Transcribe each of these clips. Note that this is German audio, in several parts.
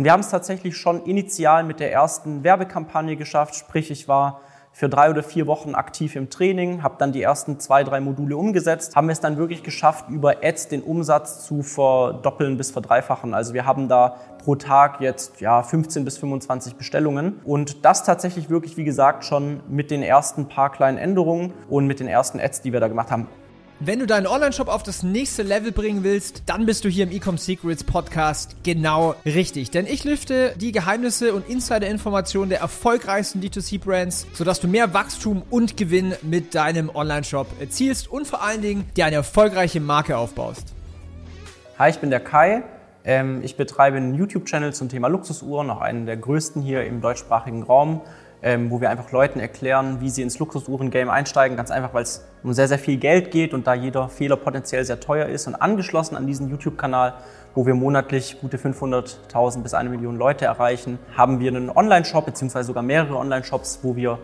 Und wir haben es tatsächlich schon initial mit der ersten Werbekampagne geschafft, sprich ich war für drei oder vier Wochen aktiv im Training, habe dann die ersten zwei, drei Module umgesetzt, haben es dann wirklich geschafft, über Ads den Umsatz zu verdoppeln bis verdreifachen. Also wir haben da pro Tag jetzt ja 15 bis 25 Bestellungen und das tatsächlich wirklich, wie gesagt, schon mit den ersten paar kleinen Änderungen und mit den ersten Ads, die wir da gemacht haben. Wenn du deinen Online-Shop auf das nächste Level bringen willst, dann bist du hier im Ecom Secrets Podcast genau richtig. Denn ich lüfte die Geheimnisse und Insider-Informationen der erfolgreichsten D2C-Brands, sodass du mehr Wachstum und Gewinn mit deinem Online-Shop erzielst und vor allen Dingen dir eine erfolgreiche Marke aufbaust. Hi, ich bin der Kai. Ähm, ich betreibe einen YouTube-Channel zum Thema Luxusuhren, auch einen der größten hier im deutschsprachigen Raum ähm, wo wir einfach Leuten erklären, wie sie ins Luxusuhren-Game einsteigen. Ganz einfach, weil es um sehr, sehr viel Geld geht und da jeder Fehler potenziell sehr teuer ist. Und angeschlossen an diesen YouTube-Kanal, wo wir monatlich gute 500.000 bis eine Million Leute erreichen, haben wir einen Online-Shop, beziehungsweise sogar mehrere Online-Shops, wo wir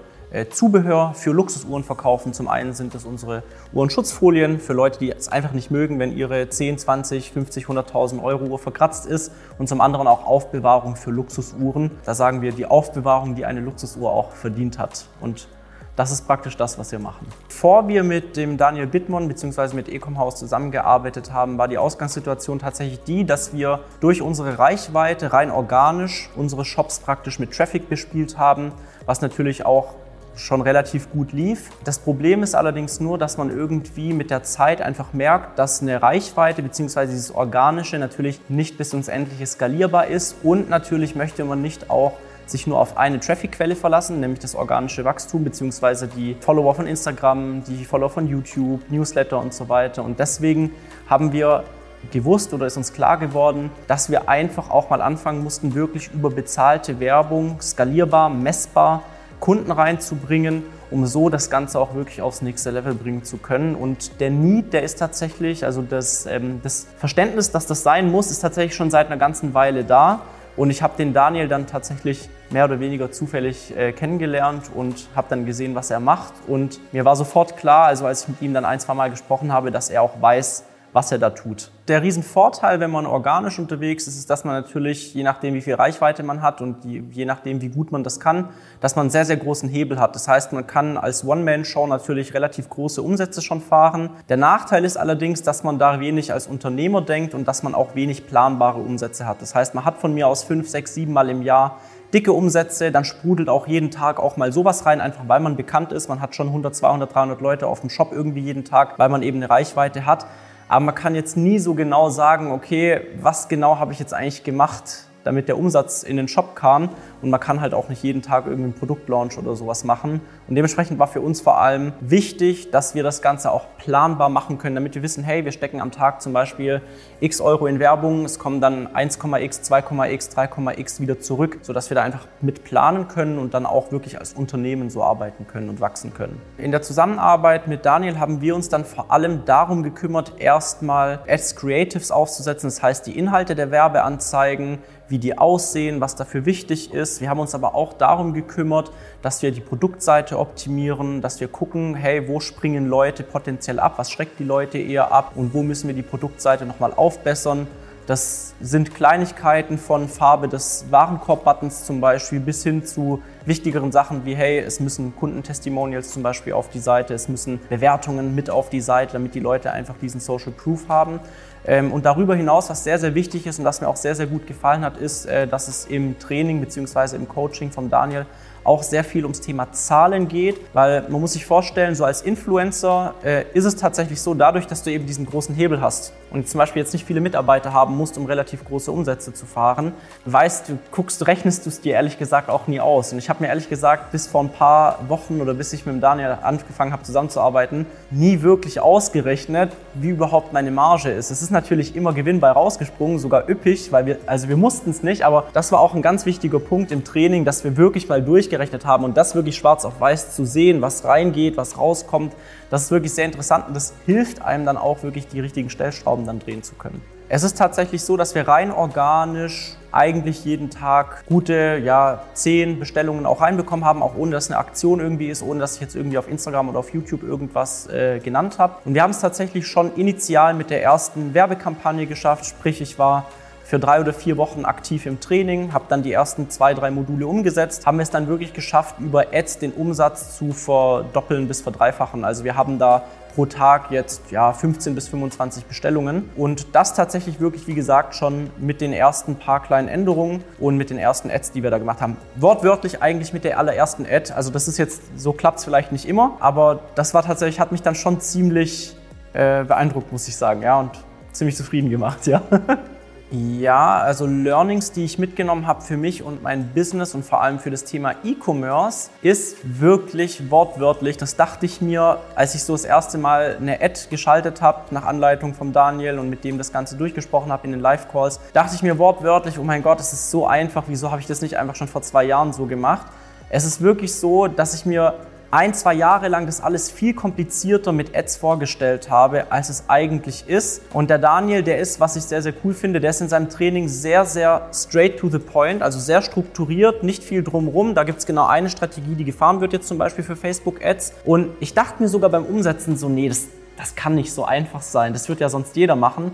Zubehör für Luxusuhren verkaufen. Zum einen sind das unsere Uhrenschutzfolien für Leute, die es einfach nicht mögen, wenn ihre 10, 20, 50, 100.000 Euro Uhr verkratzt ist. Und zum anderen auch Aufbewahrung für Luxusuhren. Da sagen wir die Aufbewahrung, die eine Luxusuhr auch verdient hat. Und das ist praktisch das, was wir machen. Bevor wir mit dem Daniel Bittmann bzw. mit Ecomhaus zusammengearbeitet haben, war die Ausgangssituation tatsächlich die, dass wir durch unsere Reichweite rein organisch unsere Shops praktisch mit Traffic bespielt haben, was natürlich auch schon relativ gut lief. Das Problem ist allerdings nur, dass man irgendwie mit der Zeit einfach merkt, dass eine Reichweite bzw. dieses Organische natürlich nicht bis ins Endliche skalierbar ist und natürlich möchte man nicht auch sich nur auf eine Traffic-Quelle verlassen, nämlich das organische Wachstum bzw. die Follower von Instagram, die Follower von YouTube, Newsletter und so weiter. Und deswegen haben wir gewusst oder ist uns klar geworden, dass wir einfach auch mal anfangen mussten, wirklich über bezahlte Werbung skalierbar, messbar Kunden reinzubringen, um so das Ganze auch wirklich aufs nächste Level bringen zu können. Und der Need, der ist tatsächlich, also das, ähm, das Verständnis, dass das sein muss, ist tatsächlich schon seit einer ganzen Weile da. Und ich habe den Daniel dann tatsächlich mehr oder weniger zufällig äh, kennengelernt und habe dann gesehen, was er macht. Und mir war sofort klar, also als ich mit ihm dann ein, zwei Mal gesprochen habe, dass er auch weiß, was er da tut. Der Riesenvorteil, wenn man organisch unterwegs ist, ist, dass man natürlich, je nachdem, wie viel Reichweite man hat und die, je nachdem, wie gut man das kann, dass man einen sehr, sehr großen Hebel hat. Das heißt, man kann als One-Man-Show natürlich relativ große Umsätze schon fahren. Der Nachteil ist allerdings, dass man da wenig als Unternehmer denkt und dass man auch wenig planbare Umsätze hat. Das heißt, man hat von mir aus fünf, sechs, sieben Mal im Jahr dicke Umsätze, dann sprudelt auch jeden Tag auch mal sowas rein, einfach weil man bekannt ist. Man hat schon 100, 200, 300 Leute auf dem Shop irgendwie jeden Tag, weil man eben eine Reichweite hat. Aber man kann jetzt nie so genau sagen, okay, was genau habe ich jetzt eigentlich gemacht, damit der Umsatz in den Shop kam. Und man kann halt auch nicht jeden Tag irgendeinen Produktlaunch oder sowas machen. Und dementsprechend war für uns vor allem wichtig, dass wir das Ganze auch planbar machen können, damit wir wissen, hey, wir stecken am Tag zum Beispiel x Euro in Werbung, es kommen dann 1,x, 2,x, 3,x wieder zurück, sodass wir da einfach mit planen können und dann auch wirklich als Unternehmen so arbeiten können und wachsen können. In der Zusammenarbeit mit Daniel haben wir uns dann vor allem darum gekümmert, erstmal Ads Creatives aufzusetzen, das heißt die Inhalte der Werbeanzeigen, wie die aussehen, was dafür wichtig ist. Wir haben uns aber auch darum gekümmert, dass wir die Produktseite optimieren, dass wir gucken, hey, wo springen Leute potenziell ab, was schreckt die Leute eher ab und wo müssen wir die Produktseite nochmal aufbessern. Das sind Kleinigkeiten von Farbe des Warenkorb-Buttons zum Beispiel bis hin zu wichtigeren Sachen wie, hey, es müssen Kundentestimonials zum Beispiel auf die Seite, es müssen Bewertungen mit auf die Seite, damit die Leute einfach diesen Social Proof haben. Ähm, und darüber hinaus, was sehr, sehr wichtig ist und was mir auch sehr, sehr gut gefallen hat, ist, äh, dass es im Training bzw. im Coaching von Daniel auch sehr viel ums Thema Zahlen geht, weil man muss sich vorstellen, so als Influencer äh, ist es tatsächlich so, dadurch, dass du eben diesen großen Hebel hast und zum Beispiel jetzt nicht viele Mitarbeiter haben musst, um relativ große Umsätze zu fahren, weißt du, guckst, rechnest du es dir ehrlich gesagt auch nie aus. Und ich habe mir ehrlich gesagt bis vor ein paar Wochen oder bis ich mit dem Daniel angefangen habe zusammenzuarbeiten, nie wirklich ausgerechnet, wie überhaupt meine Marge ist. Es ist natürlich immer Gewinn bei rausgesprungen, sogar üppig, weil wir, also wir mussten es nicht, aber das war auch ein ganz wichtiger Punkt im Training, dass wir wirklich mal durchgehen ausgerechnet haben und das wirklich schwarz auf weiß zu sehen, was reingeht, was rauskommt, das ist wirklich sehr interessant und das hilft einem dann auch wirklich die richtigen Stellschrauben dann drehen zu können. Es ist tatsächlich so, dass wir rein organisch eigentlich jeden Tag gute ja, zehn Bestellungen auch reinbekommen haben, auch ohne dass eine Aktion irgendwie ist, ohne dass ich jetzt irgendwie auf Instagram oder auf YouTube irgendwas äh, genannt habe. Und wir haben es tatsächlich schon initial mit der ersten Werbekampagne geschafft, sprich ich war für drei oder vier Wochen aktiv im Training, habe dann die ersten zwei, drei Module umgesetzt, haben es dann wirklich geschafft, über Ads den Umsatz zu verdoppeln bis verdreifachen. Also wir haben da pro Tag jetzt ja, 15 bis 25 Bestellungen. Und das tatsächlich wirklich, wie gesagt, schon mit den ersten paar kleinen Änderungen und mit den ersten Ads, die wir da gemacht haben. Wortwörtlich eigentlich mit der allerersten Ad. Also das ist jetzt, so klappt es vielleicht nicht immer, aber das war tatsächlich, hat mich dann schon ziemlich äh, beeindruckt, muss ich sagen. Ja, und ziemlich zufrieden gemacht, ja. Ja, also Learnings, die ich mitgenommen habe für mich und mein Business und vor allem für das Thema E-Commerce, ist wirklich wortwörtlich. Das dachte ich mir, als ich so das erste Mal eine Ad geschaltet habe, nach Anleitung von Daniel und mit dem das Ganze durchgesprochen habe in den Live-Calls, dachte ich mir wortwörtlich, oh mein Gott, es ist so einfach, wieso habe ich das nicht einfach schon vor zwei Jahren so gemacht? Es ist wirklich so, dass ich mir ein, zwei Jahre lang das alles viel komplizierter mit Ads vorgestellt habe, als es eigentlich ist. Und der Daniel, der ist, was ich sehr, sehr cool finde, der ist in seinem Training sehr, sehr straight to the point, also sehr strukturiert, nicht viel drumrum. Da gibt es genau eine Strategie, die gefahren wird jetzt zum Beispiel für Facebook Ads. Und ich dachte mir sogar beim Umsetzen so, nee, das, das kann nicht so einfach sein. Das wird ja sonst jeder machen.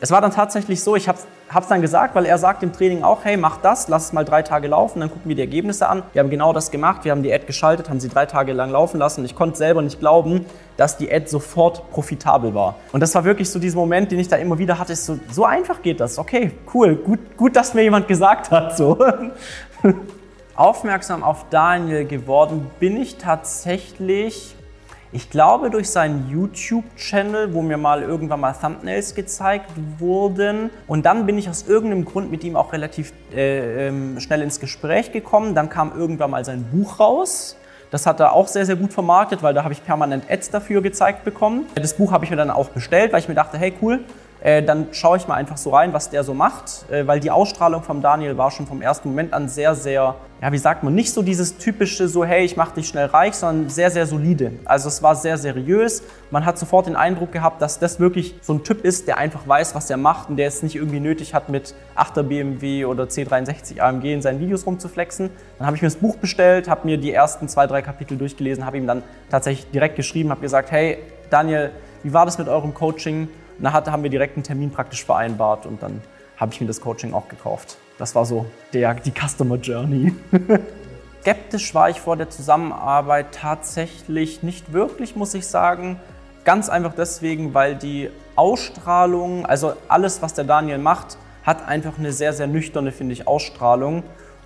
Es war dann tatsächlich so, ich habe es dann gesagt, weil er sagt im Training auch, hey, mach das, lass es mal drei Tage laufen, dann gucken wir die Ergebnisse an. Wir haben genau das gemacht, wir haben die Ad geschaltet, haben sie drei Tage lang laufen lassen. Ich konnte selber nicht glauben, dass die Ad sofort profitabel war. Und das war wirklich so dieser Moment, den ich da immer wieder hatte, so, so einfach geht das. Okay, cool, gut, gut, dass mir jemand gesagt hat. So. Aufmerksam auf Daniel geworden bin ich tatsächlich ich glaube durch seinen YouTube-Channel, wo mir mal irgendwann mal Thumbnails gezeigt wurden. Und dann bin ich aus irgendeinem Grund mit ihm auch relativ äh, ähm, schnell ins Gespräch gekommen. Dann kam irgendwann mal sein Buch raus. Das hat er auch sehr, sehr gut vermarktet, weil da habe ich permanent Ads dafür gezeigt bekommen. Das Buch habe ich mir dann auch bestellt, weil ich mir dachte, hey cool, äh, dann schaue ich mal einfach so rein, was der so macht, äh, weil die Ausstrahlung vom Daniel war schon vom ersten Moment an sehr, sehr, ja, wie sagt man, nicht so dieses typische so, hey, ich mache dich schnell reich, sondern sehr, sehr solide. Also es war sehr seriös. Man hat sofort den Eindruck gehabt, dass das wirklich so ein Typ ist, der einfach weiß, was er macht und der es nicht irgendwie nötig hat, mit 8er BMW oder C63 AMG in seinen Videos rumzuflexen. Dann habe ich mir das Buch bestellt, habe mir die ersten zwei, drei Kapitel durchgelesen, habe ihm dann tatsächlich direkt geschrieben, habe gesagt, hey, Daniel, wie war das mit eurem Coaching? Dann haben wir direkt einen Termin praktisch vereinbart und dann habe ich mir das Coaching auch gekauft. Das war so der, die Customer Journey. Skeptisch war ich vor der Zusammenarbeit tatsächlich nicht wirklich, muss ich sagen. Ganz einfach deswegen, weil die Ausstrahlung, also alles, was der Daniel macht, hat einfach eine sehr, sehr nüchterne, finde ich, Ausstrahlung.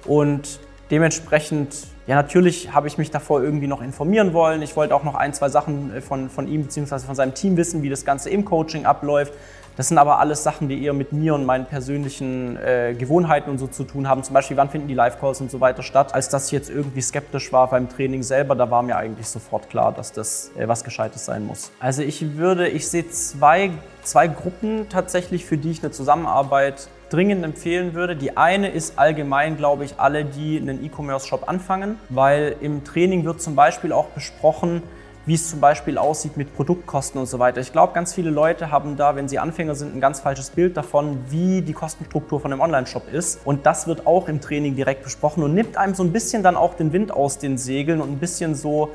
Und dementsprechend ja, natürlich habe ich mich davor irgendwie noch informieren wollen. Ich wollte auch noch ein, zwei Sachen äh, von, von ihm bzw. von seinem Team wissen, wie das Ganze im Coaching abläuft. Das sind aber alles Sachen, die eher mit mir und meinen persönlichen äh, Gewohnheiten und so zu tun haben. Zum Beispiel, wann finden die Live-Calls und so weiter statt. Als dass ich jetzt irgendwie skeptisch war beim Training selber, da war mir eigentlich sofort klar, dass das äh, was Gescheites sein muss. Also ich würde, ich sehe zwei, zwei Gruppen tatsächlich, für die ich eine Zusammenarbeit dringend empfehlen würde. Die eine ist allgemein, glaube ich, alle, die einen E-Commerce-Shop anfangen, weil im Training wird zum Beispiel auch besprochen, wie es zum Beispiel aussieht mit Produktkosten und so weiter. Ich glaube, ganz viele Leute haben da, wenn sie Anfänger sind, ein ganz falsches Bild davon, wie die Kostenstruktur von einem Online-Shop ist. Und das wird auch im Training direkt besprochen und nimmt einem so ein bisschen dann auch den Wind aus den Segeln und ein bisschen so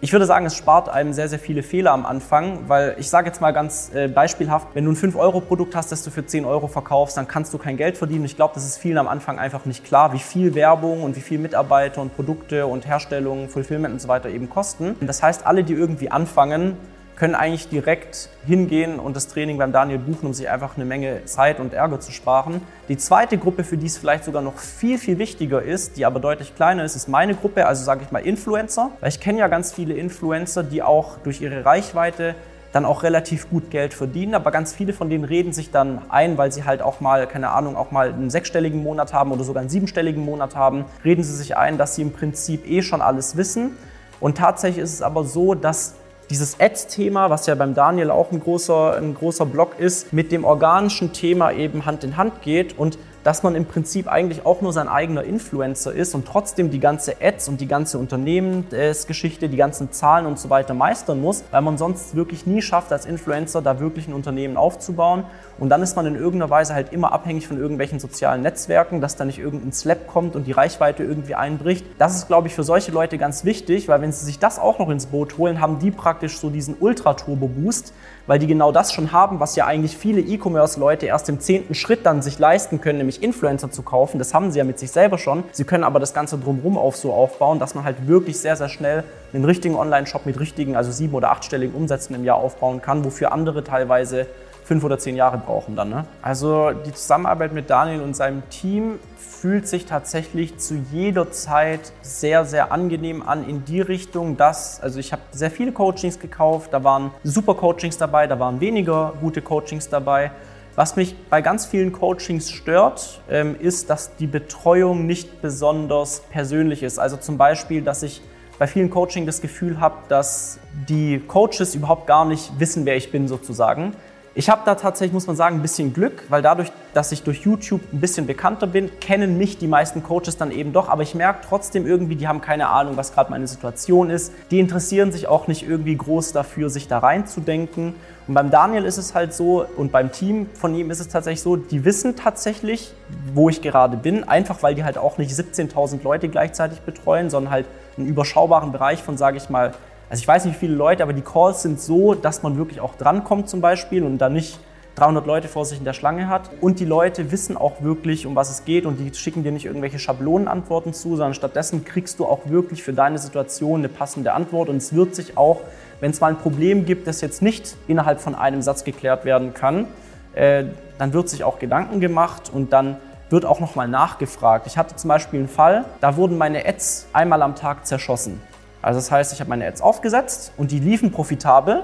ich würde sagen, es spart einem sehr, sehr viele Fehler am Anfang, weil ich sage jetzt mal ganz äh, beispielhaft, wenn du ein 5-Euro-Produkt hast, das du für 10 Euro verkaufst, dann kannst du kein Geld verdienen. Ich glaube, das ist vielen am Anfang einfach nicht klar, wie viel Werbung und wie viel Mitarbeiter und Produkte und Herstellung, Fulfillment und so weiter eben kosten. Das heißt, alle, die irgendwie anfangen, können eigentlich direkt hingehen und das Training beim Daniel buchen, um sich einfach eine Menge Zeit und Ärger zu sparen. Die zweite Gruppe, für die es vielleicht sogar noch viel, viel wichtiger ist, die aber deutlich kleiner ist, ist meine Gruppe, also sage ich mal Influencer. Weil ich kenne ja ganz viele Influencer, die auch durch ihre Reichweite dann auch relativ gut Geld verdienen, aber ganz viele von denen reden sich dann ein, weil sie halt auch mal, keine Ahnung, auch mal einen sechsstelligen Monat haben oder sogar einen siebenstelligen Monat haben, reden sie sich ein, dass sie im Prinzip eh schon alles wissen. Und tatsächlich ist es aber so, dass dieses Ads-Thema, was ja beim Daniel auch ein großer, ein großer Block ist, mit dem organischen Thema eben Hand in Hand geht und dass man im Prinzip eigentlich auch nur sein eigener Influencer ist und trotzdem die ganze Ads und die ganze Unternehmensgeschichte, die ganzen Zahlen und so weiter meistern muss, weil man sonst wirklich nie schafft, als Influencer da wirklich ein Unternehmen aufzubauen. Und dann ist man in irgendeiner Weise halt immer abhängig von irgendwelchen sozialen Netzwerken, dass da nicht irgendein Slap kommt und die Reichweite irgendwie einbricht. Das ist, glaube ich, für solche Leute ganz wichtig, weil wenn sie sich das auch noch ins Boot holen, haben die praktisch so diesen Ultra-Turbo-Boost, weil die genau das schon haben, was ja eigentlich viele E-Commerce-Leute erst im zehnten Schritt dann sich leisten können, nämlich Influencer zu kaufen. Das haben sie ja mit sich selber schon. Sie können aber das Ganze drumherum auf so aufbauen, dass man halt wirklich sehr, sehr schnell einen richtigen Online-Shop mit richtigen, also sieben- oder achtstelligen Umsätzen im Jahr aufbauen kann, wofür andere teilweise fünf oder zehn Jahre brauchen dann. Ne? Also die Zusammenarbeit mit Daniel und seinem Team fühlt sich tatsächlich zu jeder Zeit sehr, sehr angenehm an in die Richtung, dass, also ich habe sehr viele Coachings gekauft, da waren super Coachings dabei, da waren weniger gute Coachings dabei. Was mich bei ganz vielen Coachings stört, ähm, ist, dass die Betreuung nicht besonders persönlich ist. Also zum Beispiel, dass ich bei vielen Coaching das Gefühl habe, dass die Coaches überhaupt gar nicht wissen, wer ich bin sozusagen. Ich habe da tatsächlich, muss man sagen, ein bisschen Glück, weil dadurch, dass ich durch YouTube ein bisschen bekannter bin, kennen mich die meisten Coaches dann eben doch. Aber ich merke trotzdem irgendwie, die haben keine Ahnung, was gerade meine Situation ist. Die interessieren sich auch nicht irgendwie groß dafür, sich da reinzudenken. Und beim Daniel ist es halt so und beim Team von ihm ist es tatsächlich so, die wissen tatsächlich, wo ich gerade bin, einfach weil die halt auch nicht 17.000 Leute gleichzeitig betreuen, sondern halt einen überschaubaren Bereich von, sage ich mal, also ich weiß nicht, wie viele Leute, aber die Calls sind so, dass man wirklich auch drankommt zum Beispiel und dann nicht 300 Leute vor sich in der Schlange hat. Und die Leute wissen auch wirklich, um was es geht und die schicken dir nicht irgendwelche Schablonenantworten zu, sondern stattdessen kriegst du auch wirklich für deine Situation eine passende Antwort und es wird sich auch, wenn es mal ein Problem gibt, das jetzt nicht innerhalb von einem Satz geklärt werden kann, äh, dann wird sich auch Gedanken gemacht und dann wird auch nochmal nachgefragt. Ich hatte zum Beispiel einen Fall, da wurden meine Ads einmal am Tag zerschossen. Also das heißt, ich habe meine Ads aufgesetzt und die liefen profitabel.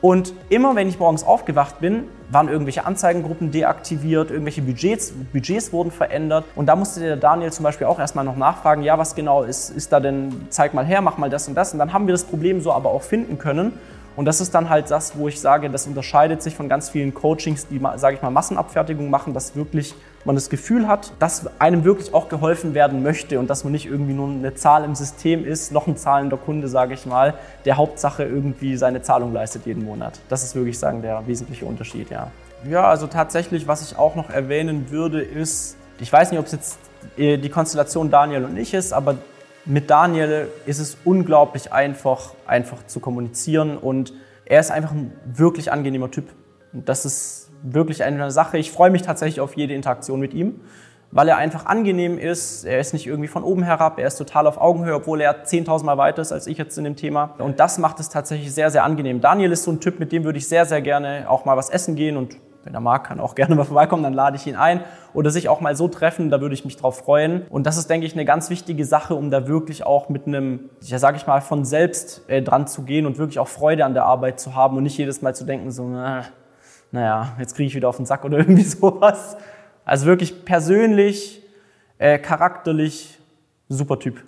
Und immer wenn ich morgens aufgewacht bin, waren irgendwelche Anzeigengruppen deaktiviert, irgendwelche Budgets, Budgets wurden verändert. Und da musste der Daniel zum Beispiel auch erstmal noch nachfragen, ja, was genau ist, ist da denn, zeig mal her, mach mal das und das. Und dann haben wir das Problem so aber auch finden können. Und das ist dann halt das, wo ich sage, das unterscheidet sich von ganz vielen Coachings, die, sage ich mal, Massenabfertigung machen, dass wirklich man das Gefühl hat, dass einem wirklich auch geholfen werden möchte und dass man nicht irgendwie nur eine Zahl im System ist, noch ein zahlender Kunde, sage ich mal, der Hauptsache irgendwie seine Zahlung leistet jeden Monat. Das ist wirklich, sagen, der wesentliche Unterschied, ja. Ja, also tatsächlich, was ich auch noch erwähnen würde, ist, ich weiß nicht, ob es jetzt äh, die Konstellation Daniel und ich ist, aber mit Daniel ist es unglaublich einfach, einfach zu kommunizieren und er ist einfach ein wirklich angenehmer Typ. Und das ist wirklich eine Sache. Ich freue mich tatsächlich auf jede Interaktion mit ihm, weil er einfach angenehm ist. Er ist nicht irgendwie von oben herab, er ist total auf Augenhöhe, obwohl er 10.000 Mal weiter ist als ich jetzt in dem Thema. Und das macht es tatsächlich sehr, sehr angenehm. Daniel ist so ein Typ, mit dem würde ich sehr, sehr gerne auch mal was essen gehen und wenn er mag, kann auch gerne mal vorbeikommen, dann lade ich ihn ein. Oder sich auch mal so treffen, da würde ich mich drauf freuen. Und das ist, denke ich, eine ganz wichtige Sache, um da wirklich auch mit einem, ja, sage ich mal, von selbst äh, dran zu gehen und wirklich auch Freude an der Arbeit zu haben und nicht jedes Mal zu denken, so, na, naja, jetzt kriege ich wieder auf den Sack oder irgendwie sowas. Also wirklich persönlich, äh, charakterlich, super Typ.